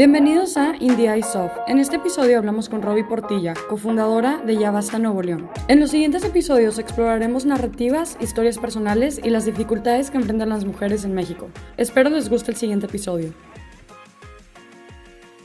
Bienvenidos a Indie Eye Soft. En este episodio hablamos con Robbie Portilla, cofundadora de Ya Basta Nuevo León. En los siguientes episodios exploraremos narrativas, historias personales y las dificultades que enfrentan las mujeres en México. Espero les guste el siguiente episodio.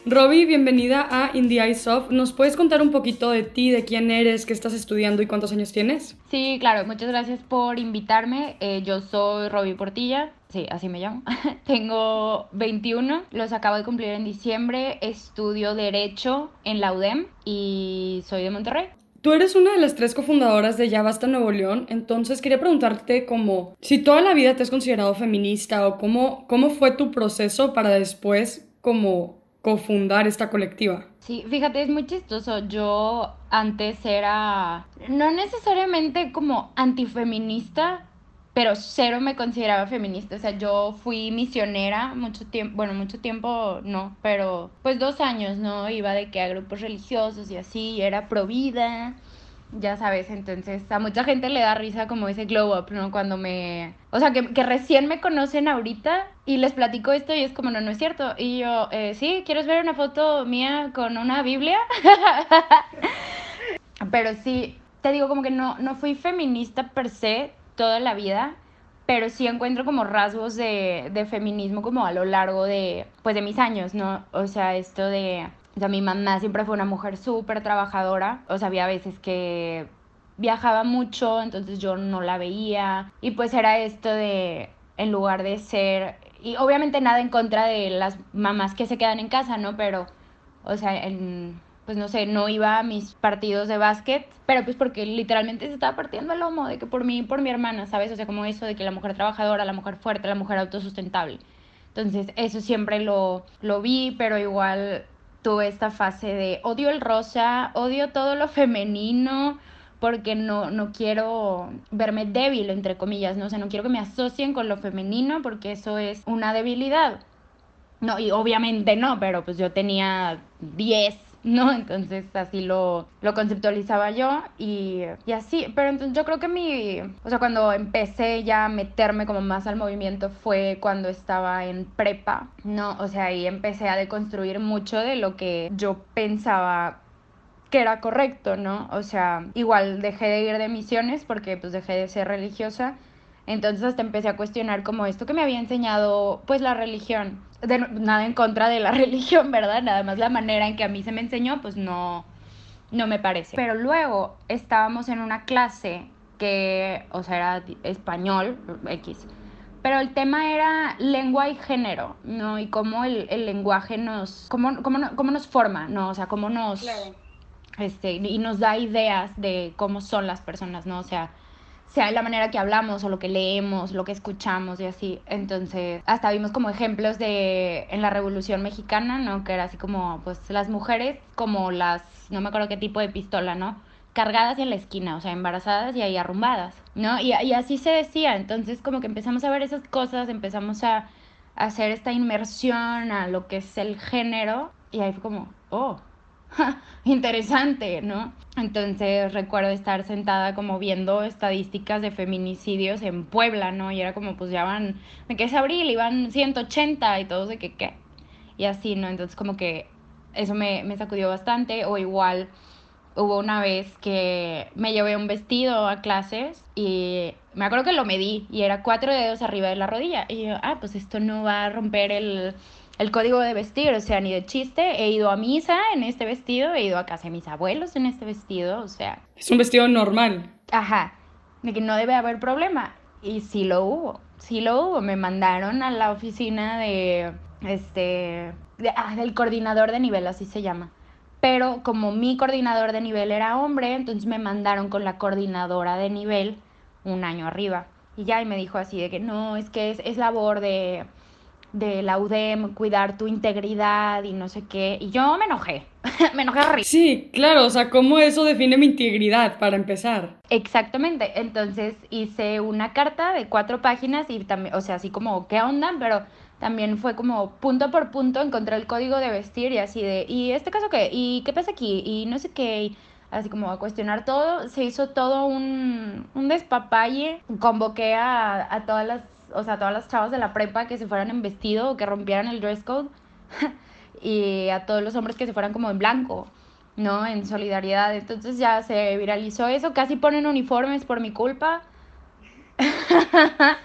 Robbie, bienvenida a Indie Eye Soft. ¿Nos puedes contar un poquito de ti, de quién eres, qué estás estudiando y cuántos años tienes? Sí, claro, muchas gracias por invitarme. Eh, yo soy Robbie Portilla, sí, así me llamo. Tengo 21, los acabo de cumplir en diciembre. Estudio Derecho en la UDEM y soy de Monterrey. Tú eres una de las tres cofundadoras de Ya Basta Nuevo León, entonces quería preguntarte como si toda la vida te has considerado feminista o cómo, cómo fue tu proceso para después como cofundar esta colectiva. Sí, fíjate, es muy chistoso. Yo antes era no necesariamente como antifeminista, pero cero me consideraba feminista. O sea, yo fui misionera mucho tiempo, bueno, mucho tiempo no, pero pues dos años, ¿no? Iba de que a grupos religiosos y así, era pro vida ya sabes, entonces a mucha gente le da risa como ese glow up, ¿no? Cuando me... O sea, que, recién me conocen ahorita y les platico esto y es como, no, no es cierto. Y yo, eh, sí, ¿quieres ver una foto mía con una Biblia? pero sí, te digo como que no, no fui feminista per se toda la vida, pero sí encuentro como rasgos de, de feminismo como a lo largo de, pues de mis años, ¿no? O sea, esto de o sea, mi mamá siempre fue una mujer súper trabajadora. O sea, había veces que viajaba mucho, entonces yo no la veía. Y pues era esto de, en lugar de ser... Y obviamente nada en contra de las mamás que se quedan en casa, ¿no? Pero, o sea, en, pues no sé, no iba a mis partidos de básquet, pero pues porque literalmente se estaba partiendo el lomo de que por mí y por mi hermana, ¿sabes? O sea, como eso de que la mujer trabajadora, la mujer fuerte, la mujer autosustentable. Entonces, eso siempre lo, lo vi, pero igual tuve esta fase de odio el rosa, odio todo lo femenino, porque no, no quiero verme débil, entre comillas, ¿no? O sea, no quiero que me asocien con lo femenino porque eso es una debilidad. No, y obviamente no, pero pues yo tenía 10 ¿no? Entonces así lo, lo conceptualizaba yo y, y, así, pero entonces yo creo que mi, o sea, cuando empecé ya a meterme como más al movimiento fue cuando estaba en prepa, ¿no? O sea, ahí empecé a deconstruir mucho de lo que yo pensaba que era correcto, ¿no? O sea, igual dejé de ir de misiones porque pues dejé de ser religiosa. Entonces hasta empecé a cuestionar como esto que me había enseñado pues la religión nada en contra de la religión, ¿verdad? Nada más la manera en que a mí se me enseñó, pues no, no me parece. Pero luego estábamos en una clase que, o sea, era español, X. Pero el tema era lengua y género, ¿no? Y cómo el, el lenguaje nos, cómo, cómo, cómo, nos forma, ¿no? O sea, cómo nos... Este, y nos da ideas de cómo son las personas, ¿no? O sea, sea la manera que hablamos o lo que leemos, lo que escuchamos y así. Entonces, hasta vimos como ejemplos de en la Revolución Mexicana, ¿no? Que era así como, pues, las mujeres como las, no me acuerdo qué tipo de pistola, ¿no? Cargadas en la esquina, o sea, embarazadas y ahí arrumbadas, ¿no? Y, y así se decía. Entonces, como que empezamos a ver esas cosas, empezamos a, a hacer esta inmersión a lo que es el género y ahí fue como, oh, interesante, ¿no? Entonces recuerdo estar sentada como viendo estadísticas de feminicidios en Puebla, ¿no? Y era como, pues ya van, de que es abril, iban 180 y todos de que, ¿qué? Y así, ¿no? Entonces como que eso me, me sacudió bastante, o igual hubo una vez que me llevé un vestido a clases y me acuerdo que lo medí y era cuatro dedos arriba de la rodilla. Y yo, ah, pues esto no va a romper el el código de vestir, o sea, ni de chiste. He ido a misa en este vestido, he ido a casa de mis abuelos en este vestido, o sea. Es un vestido normal. Ajá, de que no debe haber problema. Y sí lo hubo, sí lo hubo. Me mandaron a la oficina de, este, ah, del coordinador de nivel, así se llama. Pero como mi coordinador de nivel era hombre, entonces me mandaron con la coordinadora de nivel un año arriba. Y ya, y me dijo así de que no, es que es, es labor de de la UDEM, cuidar tu integridad y no sé qué. Y yo me enojé, me enojé horrible. Sí, claro, o sea, ¿cómo eso define mi integridad para empezar? Exactamente, entonces hice una carta de cuatro páginas y también, o sea, así como, ¿qué onda? Pero también fue como punto por punto encontré el código de vestir y así de, ¿y este caso qué? ¿Y qué pasa aquí? Y no sé qué. así como a cuestionar todo, se hizo todo un, un despapalle, convoqué a, a todas las o sea, todas las chavas de la prepa que se fueran en vestido o que rompieran el dress code. y a todos los hombres que se fueran como en blanco, ¿no? En solidaridad. Entonces ya se viralizó eso, casi ponen uniformes por mi culpa.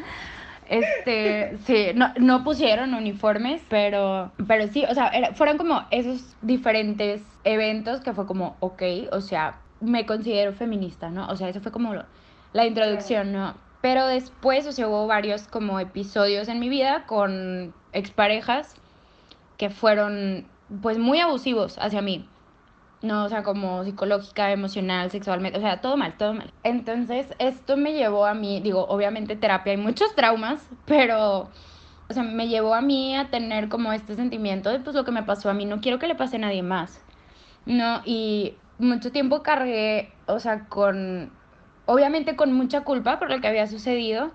Este, sí, no, no pusieron uniformes, pero, pero sí, o sea, fueron como esos diferentes eventos que fue como, ok, o sea, me considero feminista, ¿no? O sea, eso fue como la introducción, ¿no? Pero después, o hubo varios como episodios en mi vida con exparejas que fueron pues muy abusivos hacia mí. No, o sea, como psicológica, emocional, sexualmente, o sea, todo mal, todo mal. Entonces, esto me llevó a mí, digo, obviamente terapia hay muchos traumas, pero, o sea, me llevó a mí a tener como este sentimiento de, pues, lo que me pasó a mí, no quiero que le pase a nadie más, ¿no? Y mucho tiempo cargué, o sea, con, obviamente con mucha culpa por lo que había sucedido,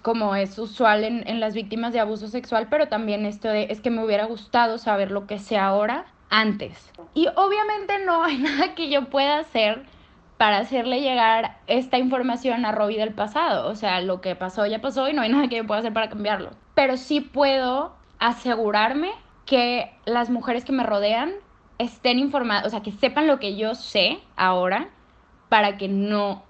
como es usual en, en las víctimas de abuso sexual, pero también esto de, es que me hubiera gustado saber lo que sé ahora antes. Y obviamente no hay nada que yo pueda hacer para hacerle llegar esta información a Robbie del pasado. O sea, lo que pasó ya pasó y no hay nada que yo pueda hacer para cambiarlo. Pero sí puedo asegurarme que las mujeres que me rodean estén informadas, o sea, que sepan lo que yo sé ahora para que no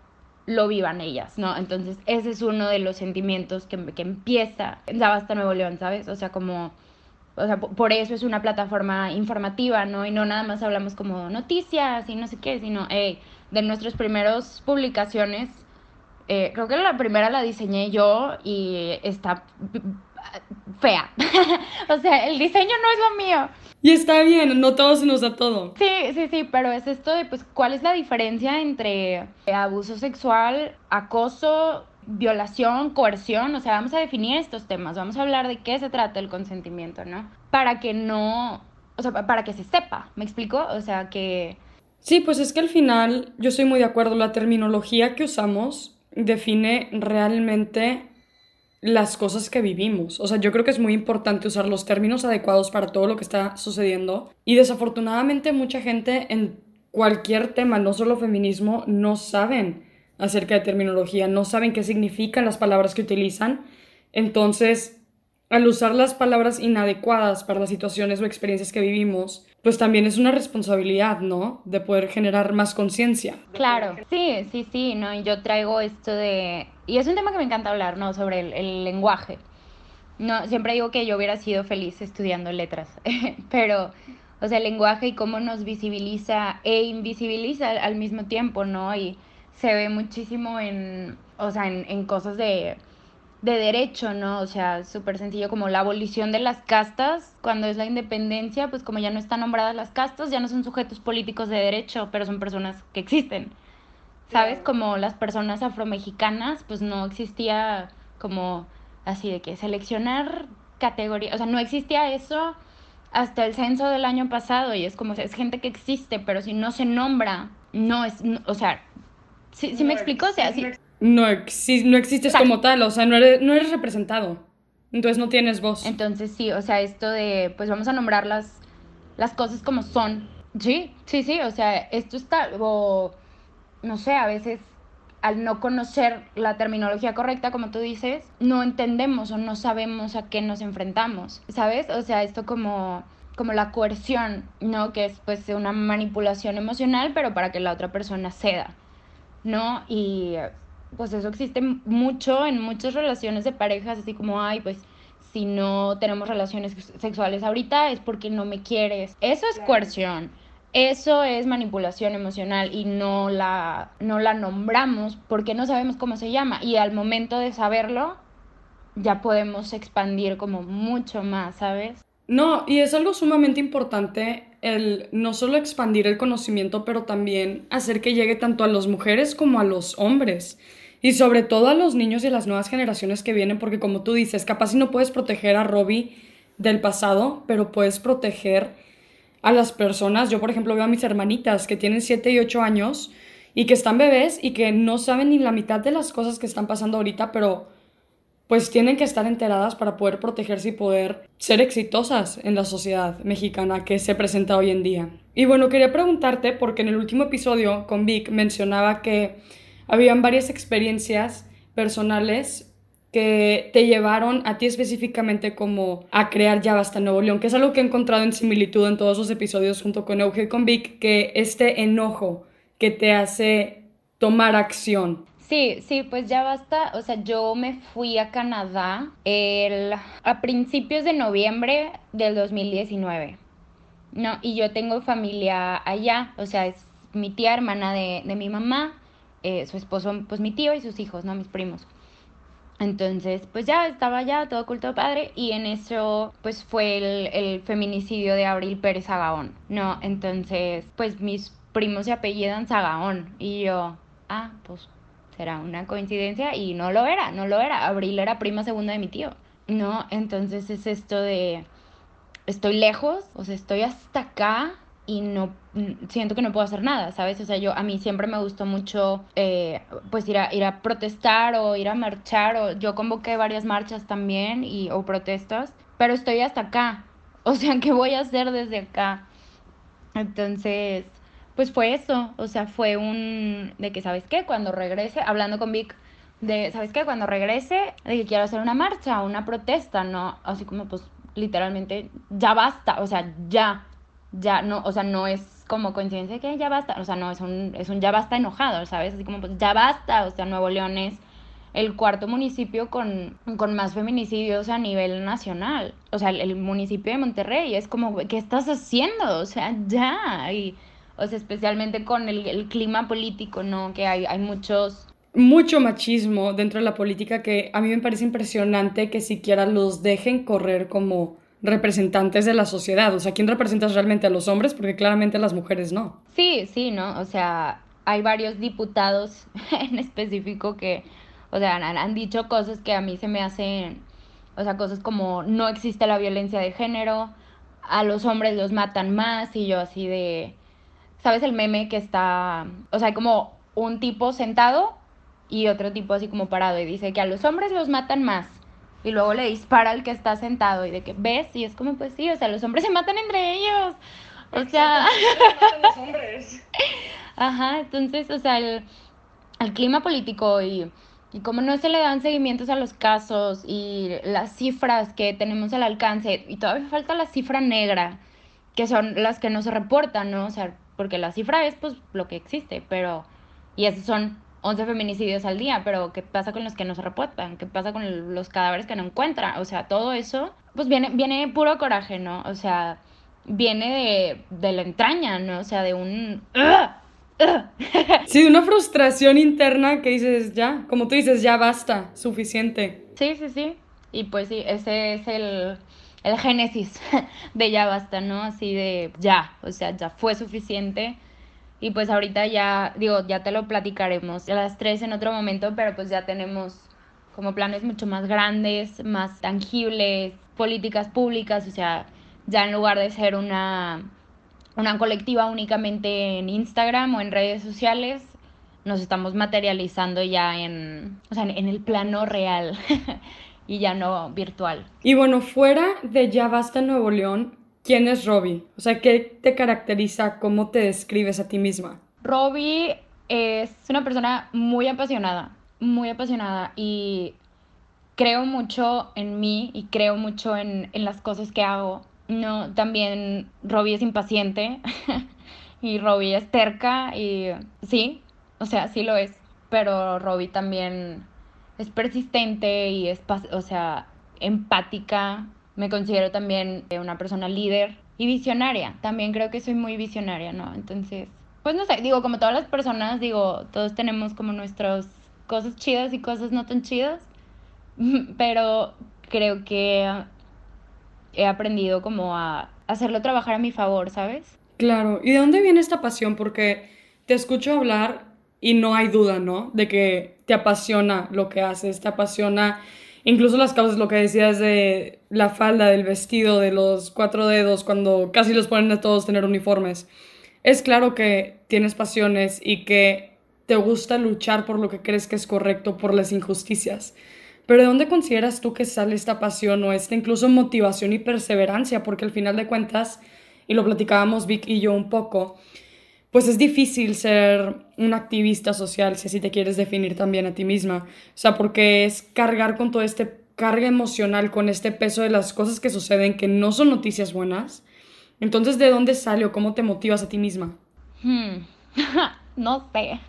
lo vivan ellas, ¿no? Entonces, ese es uno de los sentimientos que, que empieza en Sabasta Nuevo León, ¿sabes? O sea, como o sea, por eso es una plataforma informativa, ¿no? Y no nada más hablamos como noticias y no sé qué, sino de nuestras primeras publicaciones. Eh, creo que la primera la diseñé yo y está fea. o sea, el diseño no es lo mío. Y está bien, no todo se nos da todo. Sí, sí, sí, pero es esto de, pues, ¿cuál es la diferencia entre abuso sexual, acoso, violación, coerción, o sea, vamos a definir estos temas, vamos a hablar de qué se trata el consentimiento, ¿no? Para que no, o sea, para que se sepa, ¿me explico? O sea, que... Sí, pues es que al final yo estoy muy de acuerdo, la terminología que usamos define realmente las cosas que vivimos. O sea, yo creo que es muy importante usar los términos adecuados para todo lo que está sucediendo. Y desafortunadamente mucha gente en cualquier tema, no solo feminismo, no saben acerca de terminología, no saben qué significan las palabras que utilizan. Entonces, al usar las palabras inadecuadas para las situaciones o experiencias que vivimos, pues también es una responsabilidad, ¿no? De poder generar más conciencia. Claro, sí, sí, sí, ¿no? Y yo traigo esto de... Y es un tema que me encanta hablar, ¿no? Sobre el, lenguaje. No, siempre digo que yo hubiera sido feliz estudiando letras, pero, o sea, el lenguaje y cómo nos visibiliza e invisibiliza al mismo tiempo, ¿no? Y se ve muchísimo en, o sea, en, cosas de, de derecho, ¿no? O sea, súper sencillo como la abolición de las castas, cuando es la independencia, pues como ya no están nombradas las castas, ya no son sujetos políticos de derecho, pero son personas que existen. ¿Sabes? Como las personas afromexicanas, pues no existía como así de que seleccionar categoría, o sea, no existía eso hasta el censo del año pasado y es como, es gente que existe, pero si no se nombra, no es, o sea, ¿Sí, me explico? O sea, sí. No, no existes como tal, o sea, no eres, no eres representado. Entonces no tienes voz. Entonces sí, o sea, esto de, pues vamos a nombrar las, las cosas como son. Sí, sí, sí, o sea, esto está, o no sé, a veces al no conocer la terminología correcta, como tú dices, no entendemos o no sabemos a qué nos enfrentamos, ¿sabes? O sea, esto como, como la coerción, ¿no? Que es pues una manipulación emocional, pero para que la otra persona ceda. ¿no? Y pues eso existe mucho en muchas relaciones de parejas, así como, ay, pues si no tenemos relaciones sexuales ahorita es porque no me quieres. Eso es coerción. Eso es manipulación emocional y no la, no la nombramos porque no sabemos cómo se llama. Y al momento de saberlo, ya podemos expandir como mucho más, ¿sabes? No, y es algo sumamente importante el no solo expandir el conocimiento, pero también hacer que llegue tanto a las mujeres como a los hombres. Y sobre todo a los niños y las nuevas generaciones que vienen, porque como tú dices, capaz si no puedes proteger a Robbie del pasado, pero puedes proteger a las personas. Yo, por ejemplo, veo a mis hermanitas que tienen 7 y 8 años y que están bebés y que no saben ni la mitad de las cosas que están pasando ahorita, pero pues tienen que estar enteradas para poder protegerse y poder ser exitosas en la sociedad mexicana que se presenta hoy en día. Y bueno, quería preguntarte, porque en el último episodio con Vic mencionaba que habían varias experiencias personales que te llevaron a ti específicamente como a crear Ya Basta Nuevo León, que es algo que he encontrado en similitud en todos los episodios junto con Euge con Vic, que este enojo que te hace tomar acción. Sí, sí, pues ya basta. O sea, yo me fui a Canadá el, a principios de noviembre del 2019. No, y yo tengo familia allá, o sea, es mi tía hermana de, de mi mamá, eh, su esposo, pues mi tío y sus hijos, ¿no? Mis primos. Entonces, pues ya estaba ya todo culto padre y en eso, pues fue el, el feminicidio de Abril Pérez Sagaón, ¿no? Entonces, pues mis primos se apellidan Sagaón y yo, ah, pues será una coincidencia y no lo era, no lo era. Abril era prima segunda de mi tío, ¿no? Entonces es esto de, estoy lejos, o sea, estoy hasta acá y no siento que no puedo hacer nada, ¿sabes? O sea, yo a mí siempre me gustó mucho eh, pues ir a, ir a protestar o ir a marchar o yo convoqué varias marchas también y o protestas, pero estoy hasta acá. O sea, ¿qué voy a hacer desde acá? Entonces, pues fue eso, o sea, fue un de que sabes qué, cuando regrese, hablando con Vic de, ¿sabes qué? Cuando regrese, de que quiero hacer una marcha, una protesta, ¿no? Así como pues literalmente ya basta, o sea, ya ya no, o sea, no es como coincidencia que ya basta, o sea, no, es un, es un ya basta enojado, ¿sabes? Así como, pues ya basta, o sea, Nuevo León es el cuarto municipio con, con más feminicidios a nivel nacional, o sea, el, municipio de Monterrey, es como, ¿qué estás haciendo? O sea, ya, y, o sea, especialmente con el, el clima político, ¿no? Que hay, hay muchos mucho machismo dentro de la política que a mí me parece impresionante que siquiera los dejen correr como representantes de la sociedad. O sea, ¿quién representas realmente a los hombres? Porque claramente las mujeres no. Sí, sí, ¿no? O sea, hay varios diputados en específico que, o sea, han, han dicho cosas que a mí se me hacen, o sea, cosas como no existe la violencia de género, a los hombres los matan más y yo así de, ¿sabes el meme que está, o sea, hay como un tipo sentado y otro tipo así como parado y dice que a los hombres los matan más y luego le dispara al que está sentado y de que ves y es como pues sí, o sea, los hombres se matan entre ellos. O sea, los hombres. Ajá, entonces, o sea, el, clima político y, y cómo no se le dan seguimientos a los casos y las cifras que tenemos al alcance y todavía falta la cifra negra, que son las que no se reportan, ¿no? O sea, porque la cifra es pues lo que existe, pero y esas son 11 feminicidios al día, pero ¿qué pasa con los que no se reportan? ¿Qué pasa con los cadáveres que no encuentran? O sea, todo eso, pues viene, viene puro coraje, ¿no? O sea, viene de, de la entraña, ¿no? O sea, de un... Sí, de una frustración interna que dices, ya, como tú dices, ya basta, suficiente. Sí, sí, sí. Y pues sí, ese es el, el génesis de ya basta, ¿no? Así de ya, o sea, ya fue suficiente y pues ahorita ya, digo, ya te lo platicaremos a las tres en otro momento, pero pues ya tenemos como planes mucho más grandes, más tangibles, políticas públicas, o sea, ya en lugar de ser una, una colectiva únicamente en Instagram o en redes sociales, nos estamos materializando ya en, o sea, en el plano real y ya no virtual. Y bueno, fuera de Ya Basta Nuevo León, ¿Quién es Robbie? O sea, ¿qué te caracteriza? ¿Cómo te describes a ti misma? Robbie es una persona muy apasionada, muy apasionada y creo mucho en mí y creo mucho en, las cosas que hago. No, también Robbie es impaciente y Robbie es terca y sí, o sea, sí lo es, pero Robbie también es persistente y es, o sea, empática me considero también eh, una persona líder y visionaria. También creo que soy muy visionaria, ¿no? Entonces, pues no sé, digo, como todas las personas, digo, todos tenemos como nuestras cosas chidas y cosas no tan chidas, pero creo que he aprendido como a hacerlo trabajar a mi favor, ¿sabes? Claro, ¿y de dónde viene esta pasión? Porque te escucho hablar y no hay duda, ¿no? De que te apasiona lo que haces, te apasiona Incluso las causas, lo que decías de la falda, del vestido, de los cuatro dedos, cuando casi los ponen a todos tener uniformes. Es claro que tienes pasiones y que te gusta luchar por lo que crees que es correcto, por las injusticias. Pero ¿de dónde consideras tú que sale esta pasión o esta incluso motivación y perseverancia? Porque al final de cuentas, y lo platicábamos Vic y yo un poco, pues es difícil ser un activista social si así te quieres definir también a ti misma. O sea, porque es cargar con todo este carga emocional, con este peso de las cosas que suceden que no son noticias buenas. Entonces, ¿de dónde sale o cómo te motivas a ti misma? Hmm. no sé.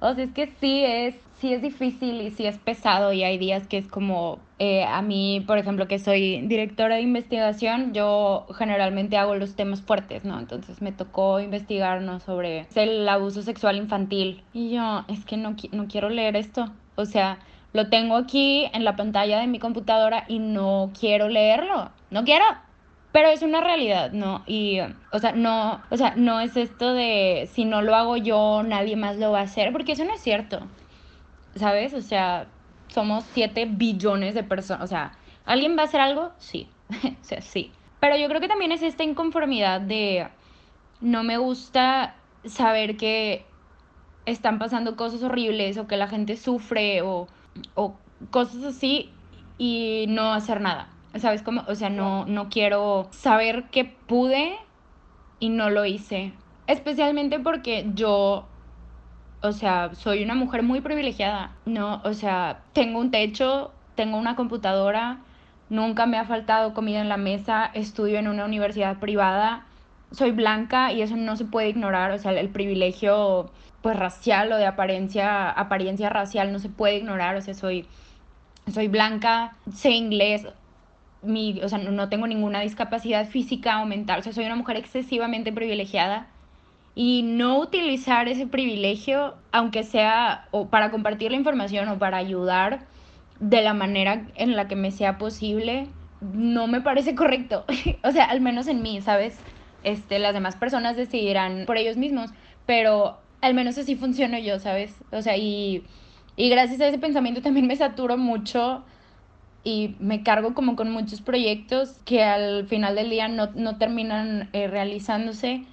O sea, es que sí es, sí es difícil y sí es pesado y hay días que es como, eh, a mí, por ejemplo, que soy directora de investigación, yo generalmente hago los temas fuertes, ¿no? Entonces me tocó investigarnos sobre el abuso sexual infantil y yo, es que no, no quiero leer esto. O sea, lo tengo aquí en la pantalla de mi computadora y no quiero leerlo. No quiero. Pero es una realidad, ¿no? Y, o sea, no, o sea, no es esto de si no lo hago yo, nadie más lo va a hacer, porque eso no es cierto. ¿Sabes? O sea, somos 7 billones de personas. O sea, ¿alguien va a hacer algo? Sí. o sea, sí. Pero yo creo que también es esta inconformidad de no me gusta saber que están pasando cosas horribles o que la gente sufre o, o cosas así y no hacer nada. ¿Sabes cómo? O sea, no, no quiero saber que pude y no lo hice. Especialmente porque yo, o sea, soy una mujer muy privilegiada. No, o sea, tengo un techo, tengo una computadora, nunca me ha faltado comida en la mesa, estudio en una universidad privada, soy blanca y eso no se puede ignorar. O sea, el privilegio pues racial o de apariencia, apariencia racial no se puede ignorar. O sea, soy, soy blanca, sé inglés, mi, o sea, no, tengo ninguna discapacidad física o mental, o sea, soy una mujer excesivamente privilegiada y no utilizar ese privilegio, aunque sea o para compartir la información o para ayudar de la manera en la que me sea posible, no me parece correcto. o sea, al menos en mí, ¿sabes? Este, las demás personas decidirán por ellos mismos, pero al menos así funciono yo, ¿sabes? O sea, y, y gracias a ese pensamiento también me saturo mucho y me cargo como con muchos proyectos que al final del día no, no terminan eh, realizándose.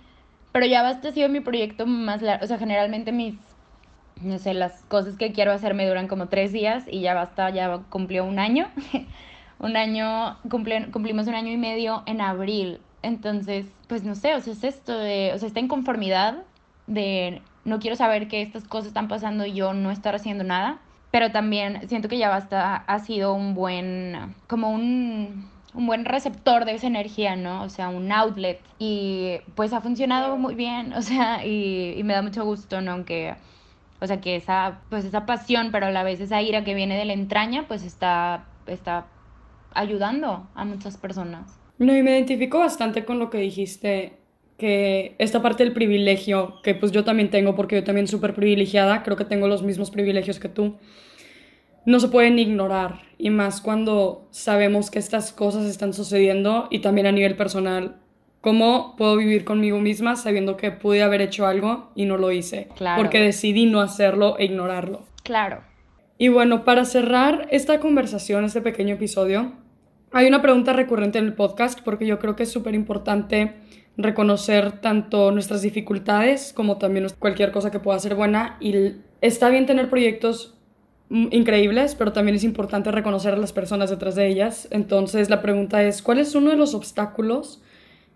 Pero ya basta ha sido mi proyecto más largo. O sea, generalmente mis, no sé, las cosas que quiero hacer me duran como tres días y ya basta, ya cumplió un año. un año, cumplimos un año y medio en abril. Entonces, pues no sé, o sea, es esto de, o sea, esta inconformidad de no quiero saber que estas cosas están pasando y yo no estar haciendo nada pero también siento que ya basta ha sido un buen, como un, un buen receptor de esa energía, ¿no? O sea, un outlet. Y pues ha funcionado muy bien, o sea, y, me da mucho gusto, ¿no? Aunque, o sea, que esa, pues esa pasión, pero a la vez esa ira que viene de la entraña, pues está, está ayudando a muchas personas. No, y me identifico bastante con lo que dijiste que esta parte del privilegio, que pues yo también tengo, porque yo también súper privilegiada, creo que tengo los mismos privilegios que tú, no se pueden ignorar. Y más cuando sabemos que estas cosas están sucediendo y también a nivel personal. ¿Cómo puedo vivir conmigo misma sabiendo que pude haber hecho algo y no lo hice? Claro. Porque decidí no hacerlo e ignorarlo. Claro. Y bueno, para cerrar esta conversación, este pequeño episodio, hay una pregunta recurrente en el podcast porque yo creo que es súper importante reconocer tanto nuestras dificultades como también cualquier cosa que pueda ser buena y está bien tener proyectos increíbles, pero también es importante reconocer a las personas detrás de ellas. Entonces la pregunta es, ¿cuál es uno de los obstáculos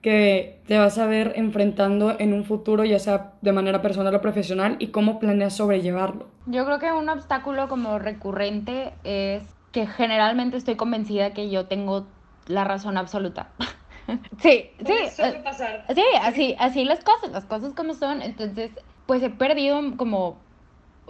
que te vas a ver enfrentando en un futuro, ya sea de manera personal o profesional, y cómo planeas sobrellevarlo? Yo creo que un obstáculo como recurrente es que generalmente estoy convencida que yo tengo la razón absoluta. Sí, sí. Eh, sí, así, así las cosas, las cosas como son. Entonces, pues he perdido como,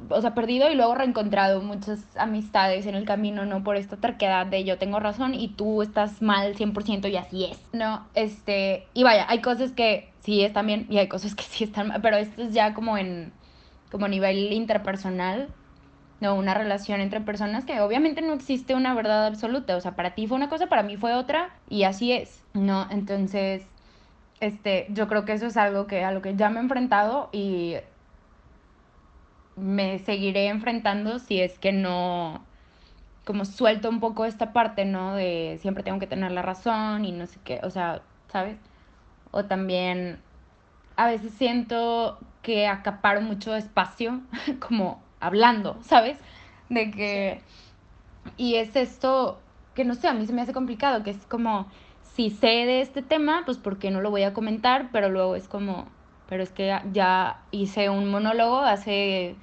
o sea, perdido y luego reencontrado muchas amistades en el camino, ¿no? Por esta terquedad de yo tengo razón y tú estás mal 100% y así es, ¿no? Este, y vaya, hay cosas que sí están bien y hay cosas que sí están mal, pero esto es ya como en, como a nivel interpersonal no una relación entre personas que obviamente no existe una verdad absoluta, o sea, para ti fue una cosa, para mí fue otra y así es, ¿no? Entonces, este, yo creo que eso es algo que a lo que ya me he enfrentado y me seguiré enfrentando si es que no como suelto un poco esta parte, ¿no? De siempre tengo que tener la razón y no sé qué, o sea, ¿sabes? O también a veces siento que acaparo mucho espacio, como hablando, ¿sabes? De que... Y es esto que no sé, a mí se me hace complicado, que es como, si sé de este tema, pues ¿por qué no lo voy a comentar? Pero luego es como, pero es que ya hice un monólogo hace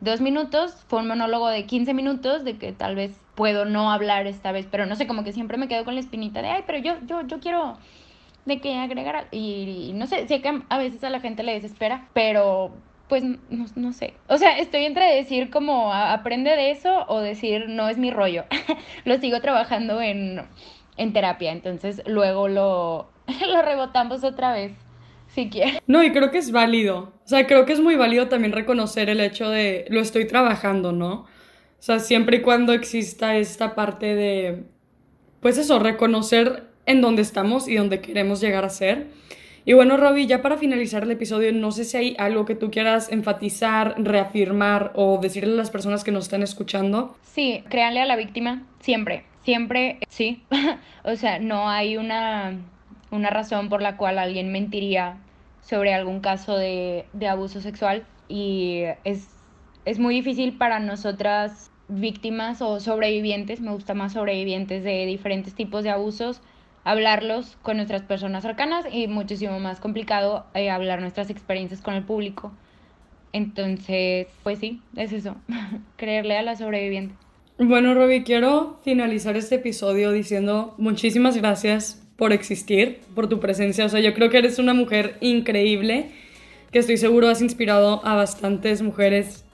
dos minutos, fue un monólogo de 15 minutos, de que tal vez puedo no hablar esta vez, pero no sé, como que siempre me quedo con la espinita de, ay, pero yo, yo, yo quiero de que agregar, y, no sé, sé que a veces a la gente le desespera, pero pues no, no, sé. O sea, estoy entre decir como aprende de eso o decir no es mi rollo. lo sigo trabajando en, en terapia, entonces luego lo, lo rebotamos otra vez si quieres. No, y creo que es válido. O sea, creo que es muy válido también reconocer el hecho de lo estoy trabajando, ¿no? O sea, siempre y cuando exista esta parte de, pues eso, reconocer en dónde estamos y dónde queremos llegar a ser. Y bueno, Robbie, ya para finalizar el episodio, no sé si hay algo que tú quieras enfatizar, reafirmar o decirle a las personas que nos están escuchando. Sí, créanle a la víctima, siempre, siempre, sí. o sea, no hay una una razón por la cual alguien mentiría sobre algún caso de, abuso sexual y es, es muy difícil para nosotras víctimas o sobrevivientes, me gusta más sobrevivientes de diferentes tipos de abusos, hablarlos con nuestras personas cercanas y muchísimo más complicado eh, hablar nuestras experiencias con el público. Entonces, pues sí, es eso, creerle a la sobreviviente. Bueno, Robbie, quiero finalizar este episodio diciendo muchísimas gracias por existir, por tu presencia. O sea, yo creo que eres una mujer increíble, que estoy seguro has inspirado a bastantes mujeres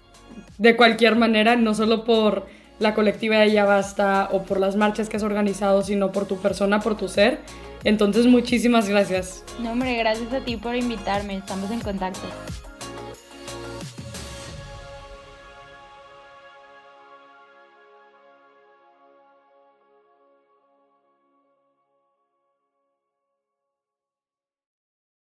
de cualquier manera, no solo por la colectiva de Ya Basta o por las marchas que has organizado, sino por tu persona, por tu ser. Entonces, muchísimas gracias. No, hombre, gracias a ti por invitarme. Estamos en contacto.